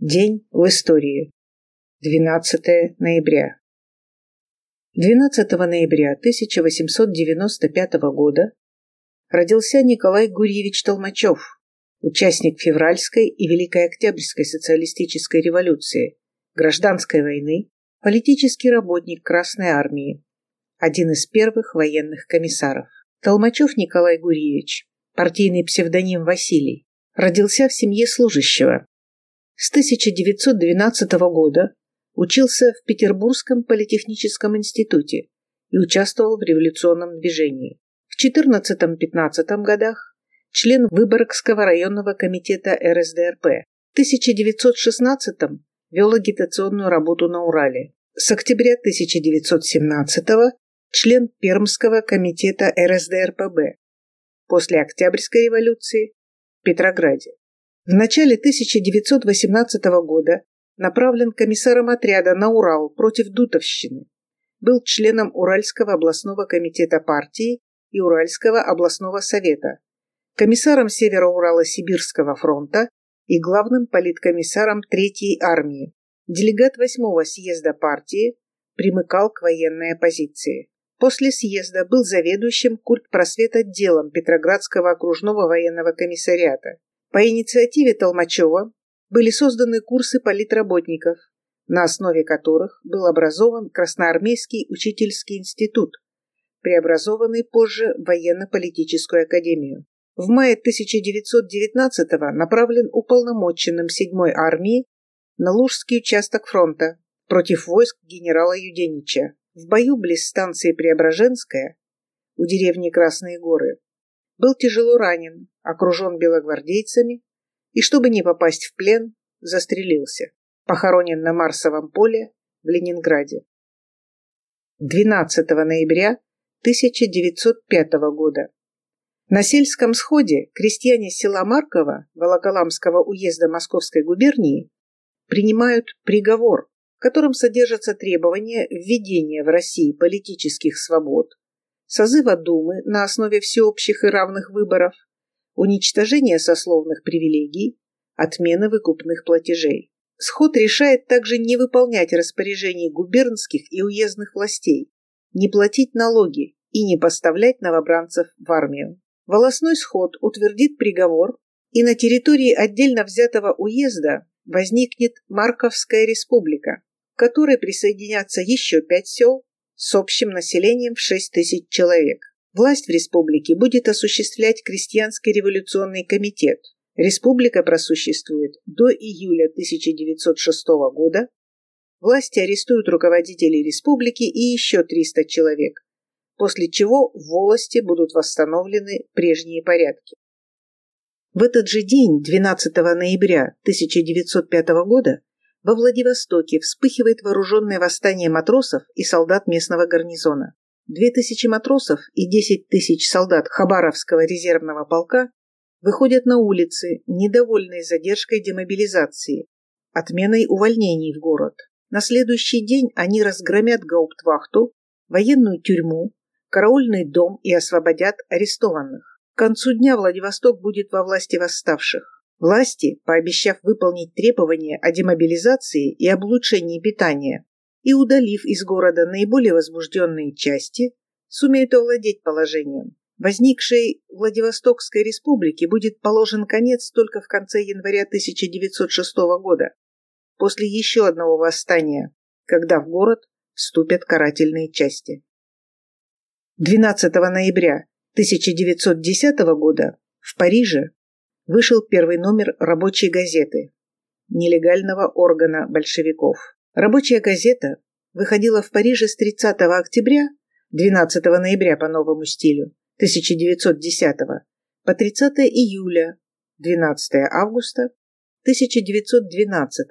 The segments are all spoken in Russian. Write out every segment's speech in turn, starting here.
День в истории. 12 ноября. 12 ноября 1895 года родился Николай Гурьевич Толмачев, участник Февральской и Великой Октябрьской социалистической революции, гражданской войны, политический работник Красной Армии, один из первых военных комиссаров. Толмачев Николай Гурьевич, партийный псевдоним Василий, родился в семье служащего, с 1912 года учился в Петербургском политехническом институте и участвовал в революционном движении. В 14-15 годах член Выборгского районного комитета РСДРП. В 1916 вел агитационную работу на Урале. С октября 1917 член Пермского комитета РСДРПБ. После Октябрьской революции в Петрограде. В начале 1918 года направлен комиссаром отряда на Урал против Дутовщины. Был членом Уральского областного комитета партии и Уральского областного совета, комиссаром Северо-Урала-Сибирского фронта и главным политкомиссаром Третьей армии. Делегат Восьмого съезда партии примыкал к военной оппозиции. После съезда был заведующим культпросвет-отделом Петроградского окружного военного комиссариата. По инициативе Толмачева были созданы курсы политработников, на основе которых был образован Красноармейский учительский институт, преобразованный позже в военно-политическую академию. В мае 1919-го направлен уполномоченным 7-й армии на Лужский участок фронта против войск генерала Юденича. В бою близ станции Преображенская у деревни Красные горы был тяжело ранен, окружен белогвардейцами и, чтобы не попасть в плен, застрелился. Похоронен на Марсовом поле в Ленинграде. 12 ноября 1905 года. На сельском сходе крестьяне села Марково Волоколамского уезда Московской губернии принимают приговор, в котором содержатся требования введения в России политических свобод, созыва Думы на основе всеобщих и равных выборов, уничтожения сословных привилегий, отмены выкупных платежей. Сход решает также не выполнять распоряжений губернских и уездных властей, не платить налоги и не поставлять новобранцев в армию. Волосной сход утвердит приговор, и на территории отдельно взятого уезда возникнет Марковская республика, к которой присоединятся еще пять сел с общим населением в 6 тысяч человек. Власть в республике будет осуществлять Крестьянский революционный комитет. Республика просуществует до июля 1906 года. Власти арестуют руководителей республики и еще 300 человек, после чего в волости будут восстановлены прежние порядки. В этот же день, 12 ноября 1905 года, во Владивостоке вспыхивает вооруженное восстание матросов и солдат местного гарнизона. Две тысячи матросов и десять тысяч солдат Хабаровского резервного полка выходят на улицы, недовольные задержкой демобилизации, отменой увольнений в город. На следующий день они разгромят гауптвахту, военную тюрьму, караульный дом и освободят арестованных. К концу дня Владивосток будет во власти восставших. Власти, пообещав выполнить требования о демобилизации и об улучшении питания, и удалив из города наиболее возбужденные части, сумеют овладеть положением. Возникшей Владивостокской республике будет положен конец только в конце января 1906 года, после еще одного восстания, когда в город вступят карательные части. 12 ноября 1910 года в Париже вышел первый номер рабочей газеты, нелегального органа большевиков. Рабочая газета выходила в Париже с 30 октября 12 ноября по новому стилю 1910 по 30 июля 12 августа 1912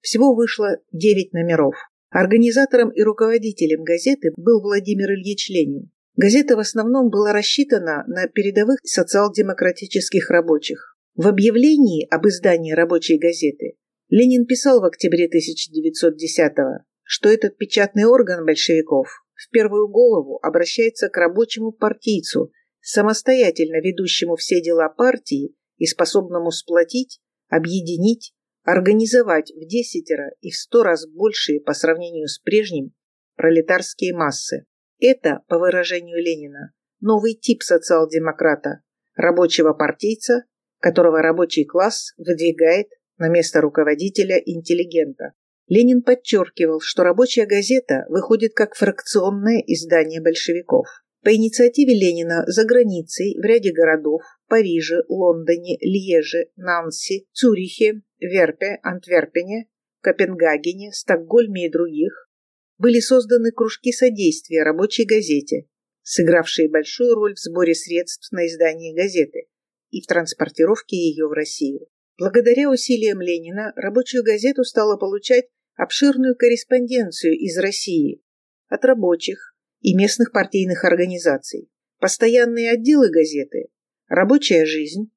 всего вышло 9 номеров. Организатором и руководителем газеты был Владимир Ильич Ленин. Газета в основном была рассчитана на передовых социал-демократических рабочих. В объявлении об издании рабочей газеты Ленин писал в октябре 1910-го, что этот печатный орган большевиков в первую голову обращается к рабочему партийцу, самостоятельно ведущему все дела партии и способному сплотить, объединить, организовать в десятеро и в сто раз большие по сравнению с прежним пролетарские массы. Это, по выражению Ленина, новый тип социал-демократа, рабочего партийца, которого рабочий класс выдвигает на место руководителя интеллигента. Ленин подчеркивал, что рабочая газета выходит как фракционное издание большевиков. По инициативе Ленина за границей в ряде городов – Париже, Лондоне, Льеже, Нанси, Цюрихе, Верпе, Антверпене, Копенгагене, Стокгольме и других – были созданы кружки содействия рабочей газете, сыгравшие большую роль в сборе средств на издание газеты и в транспортировке ее в Россию. Благодаря усилиям Ленина рабочую газету стала получать обширную корреспонденцию из России от рабочих и местных партийных организаций. Постоянные отделы газеты «Рабочая жизнь»,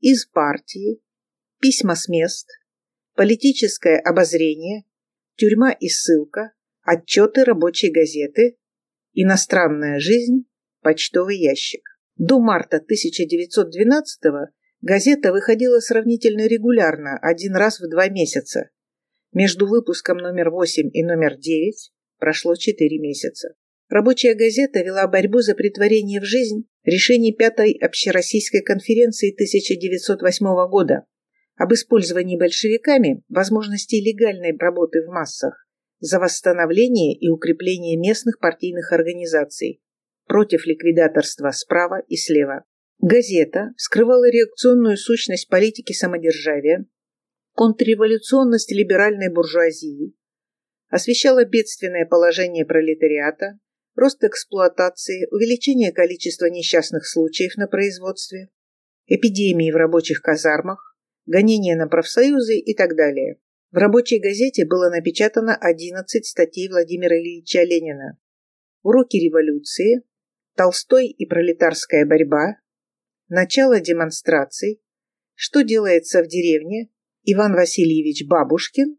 «Из партии», «Письма с мест», «Политическое обозрение», «Тюрьма и ссылка», «Отчеты рабочей газеты», «Иностранная жизнь», «Почтовый ящик». До марта 1912 года Газета выходила сравнительно регулярно, один раз в два месяца. Между выпуском номер 8 и номер 9 прошло 4 месяца. Рабочая газета вела борьбу за притворение в жизнь решений Пятой общероссийской конференции 1908 года об использовании большевиками возможностей легальной работы в массах за восстановление и укрепление местных партийных организаций против ликвидаторства справа и слева. Газета скрывала реакционную сущность политики самодержавия, контрреволюционность либеральной буржуазии, освещала бедственное положение пролетариата, рост эксплуатации, увеличение количества несчастных случаев на производстве, эпидемии в рабочих казармах, гонения на профсоюзы и так далее. В рабочей газете было напечатано 11 статей Владимира Ильича Ленина. Уроки революции, Толстой и пролетарская борьба, начало демонстраций, что делается в деревне, Иван Васильевич Бабушкин,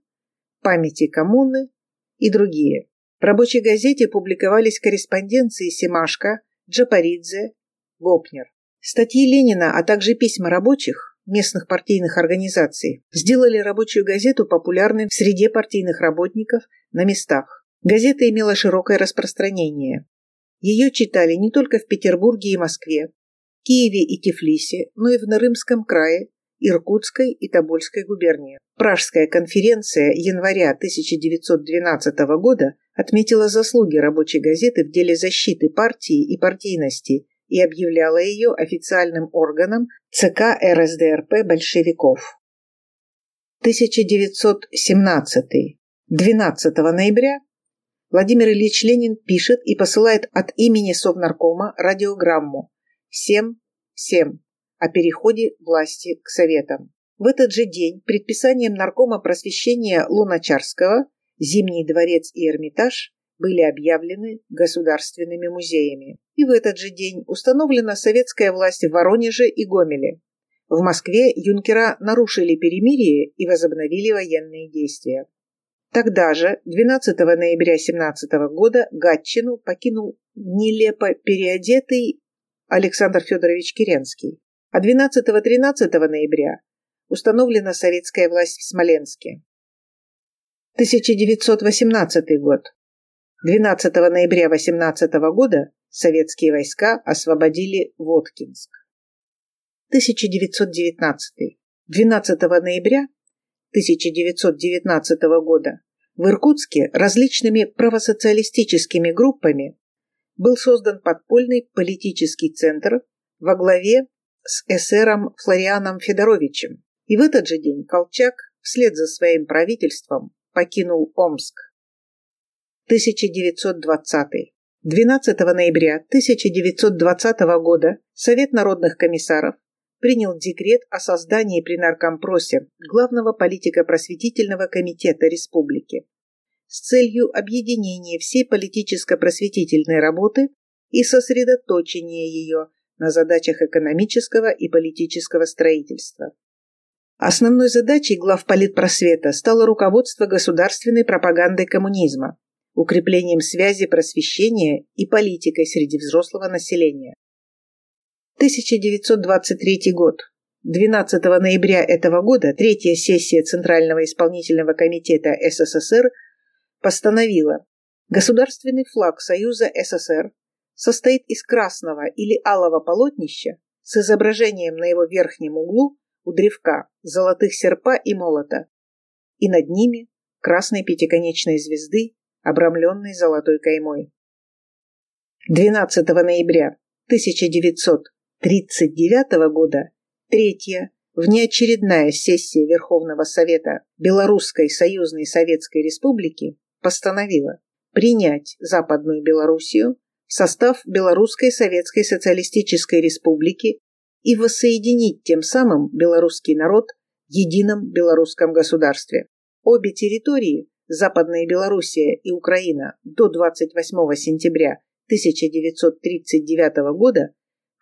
памяти коммуны и другие. В рабочей газете публиковались корреспонденции Семашко, Джапаридзе, Гопнер. Статьи Ленина, а также письма рабочих, местных партийных организаций, сделали рабочую газету популярной в среде партийных работников на местах. Газета имела широкое распространение. Ее читали не только в Петербурге и Москве, Киеве и Тифлисе, но и в Нарымском крае, Иркутской и Тобольской губернии. Пражская конференция января 1912 года отметила заслуги рабочей газеты в деле защиты партии и партийности и объявляла ее официальным органом ЦК РСДРП большевиков. 1917. 12 ноября Владимир Ильич Ленин пишет и посылает от имени Совнаркома радиограмму всем, всем о переходе власти к Советам. В этот же день предписанием наркома просвещения Луначарского Зимний дворец и Эрмитаж были объявлены государственными музеями. И в этот же день установлена советская власть в Воронеже и Гомеле. В Москве юнкера нарушили перемирие и возобновили военные действия. Тогда же, 12 ноября 17 года, Гатчину покинул нелепо переодетый Александр Федорович Керенский. А 12-13 ноября установлена советская власть в Смоленске. 1918 год. 12 ноября 18 года советские войска освободили Воткинск. 1919. 12 ноября 1919 года в Иркутске различными правосоциалистическими группами был создан подпольный политический центр во главе с эсером Флорианом Федоровичем. И в этот же день Колчак вслед за своим правительством покинул Омск. 1920. 12 ноября 1920 года Совет народных комиссаров принял декрет о создании при Наркомпросе главного политико-просветительного комитета республики с целью объединения всей политическо-просветительной работы и сосредоточения ее на задачах экономического и политического строительства. Основной задачей глав политпросвета стало руководство государственной пропагандой коммунизма, укреплением связи просвещения и политикой среди взрослого населения. 1923 год. 12 ноября этого года третья сессия Центрального исполнительного комитета СССР постановила, государственный флаг Союза СССР состоит из красного или алого полотнища с изображением на его верхнем углу у древка золотых серпа и молота, и над ними красной пятиконечной звезды, обрамленной золотой каймой. 12 ноября 1939 года третья внеочередная сессия Верховного Совета Белорусской Союзной Советской Республики постановила принять Западную Белоруссию в состав Белорусской Советской Социалистической Республики и воссоединить тем самым белорусский народ в едином белорусском государстве. Обе территории, Западная Белоруссия и Украина, до 28 сентября 1939 года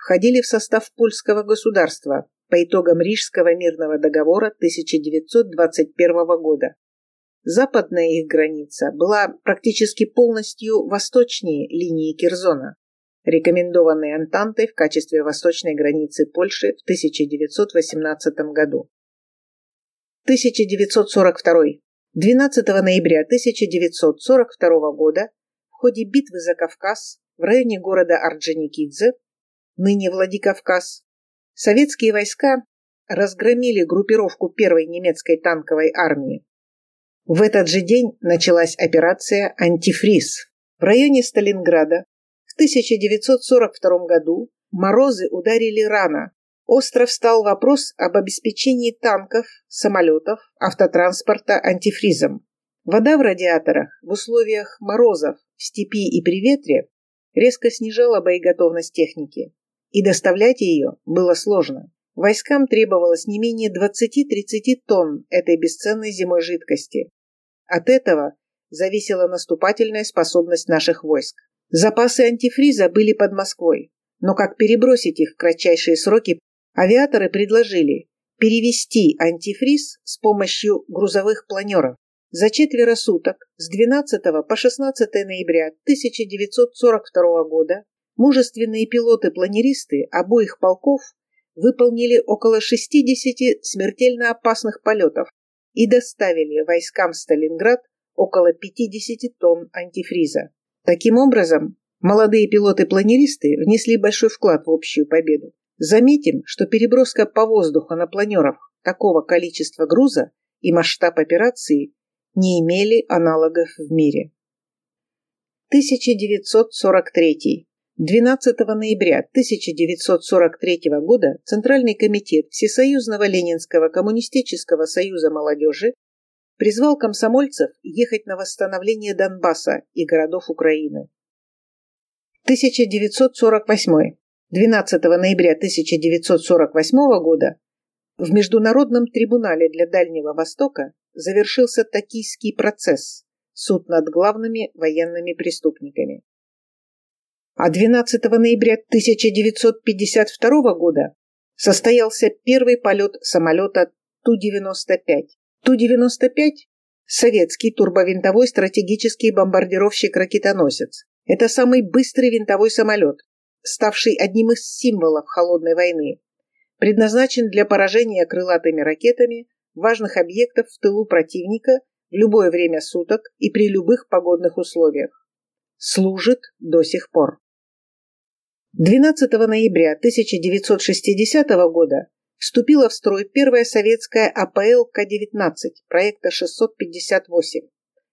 входили в состав польского государства по итогам Рижского мирного договора 1921 года. Западная их граница была практически полностью восточнее линии Кирзона, рекомендованной Антантой в качестве восточной границы Польши в 1918 году. 1942. 12 ноября 1942 года в ходе битвы за Кавказ в районе города Орджоникидзе, ныне Владикавказ, советские войска разгромили группировку первой немецкой танковой армии. В этот же день началась операция «Антифриз». В районе Сталинграда в 1942 году морозы ударили рано. Остро встал вопрос об обеспечении танков, самолетов, автотранспорта антифризом. Вода в радиаторах в условиях морозов в степи и при ветре резко снижала боеготовность техники, и доставлять ее было сложно. Войскам требовалось не менее 20-30 тонн этой бесценной зимой жидкости. От этого зависела наступательная способность наших войск. Запасы антифриза были под Москвой, но как перебросить их в кратчайшие сроки, авиаторы предложили перевести антифриз с помощью грузовых планеров. За четверо суток с 12 по 16 ноября 1942 года мужественные пилоты-планеристы обоих полков выполнили около 60 смертельно опасных полетов и доставили войскам Сталинград около 50 тонн антифриза. Таким образом, молодые пилоты-планеристы внесли большой вклад в общую победу. Заметим, что переброска по воздуху на планерах такого количества груза и масштаб операции не имели аналогов в мире. 1943. 12 ноября 1943 года Центральный комитет Всесоюзного Ленинского коммунистического союза молодежи призвал комсомольцев ехать на восстановление Донбасса и городов Украины. 1948. 12 ноября 1948 года в Международном трибунале для Дальнего Востока завершился Токийский процесс, суд над главными военными преступниками. А 12 ноября 1952 года состоялся первый полет самолета Ту-95. Ту-95 – советский турбовинтовой стратегический бомбардировщик-ракетоносец. Это самый быстрый винтовой самолет, ставший одним из символов холодной войны, предназначен для поражения крылатыми ракетами важных объектов в тылу противника в любое время суток и при любых погодных условиях. Служит до сих пор. 12 ноября 1960 года вступила в строй первая советская АПЛ К-19 проекта 658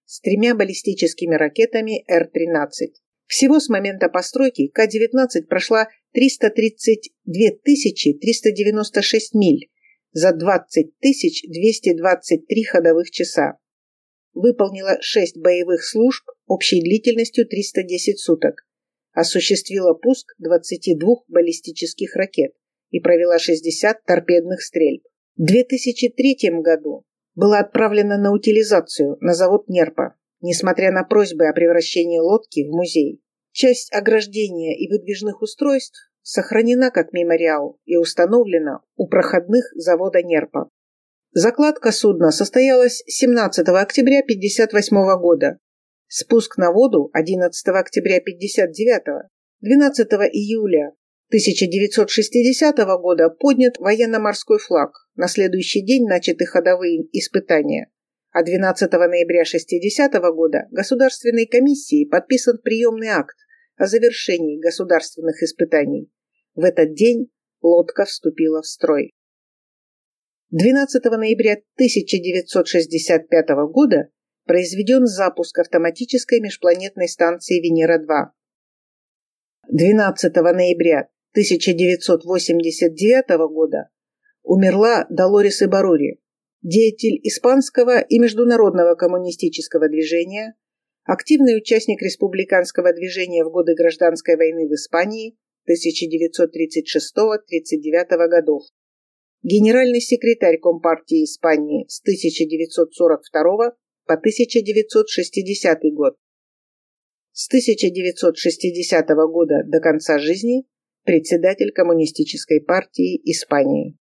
с тремя баллистическими ракетами Р-13. Всего с момента постройки К-19 прошла 332 396 миль за 20 223 ходовых часа. Выполнила 6 боевых служб общей длительностью 310 суток. Осуществила пуск 22 баллистических ракет и провела 60 торпедных стрельб. В 2003 году была отправлена на утилизацию на завод Нерпа несмотря на просьбы о превращении лодки в музей. Часть ограждения и выдвижных устройств сохранена как мемориал и установлена у проходных завода Нерпа. Закладка судна состоялась 17 октября 1958 года. Спуск на воду 11 октября 1959, 12 июля 1960 года поднят военно-морской флаг. На следующий день начаты ходовые испытания. А 12 ноября 60 года Государственной комиссией подписан приемный акт о завершении государственных испытаний. В этот день лодка вступила в строй. 12 ноября 1965 года произведен запуск автоматической межпланетной станции Венера-2. 12 ноября 1989 года умерла Долорес Ибарури, деятель испанского и международного коммунистического движения, активный участник республиканского движения в годы гражданской войны в Испании 1936-39 годов, генеральный секретарь Компартии Испании с 1942 по 1960 год. С 1960 года до конца жизни председатель Коммунистической партии Испании.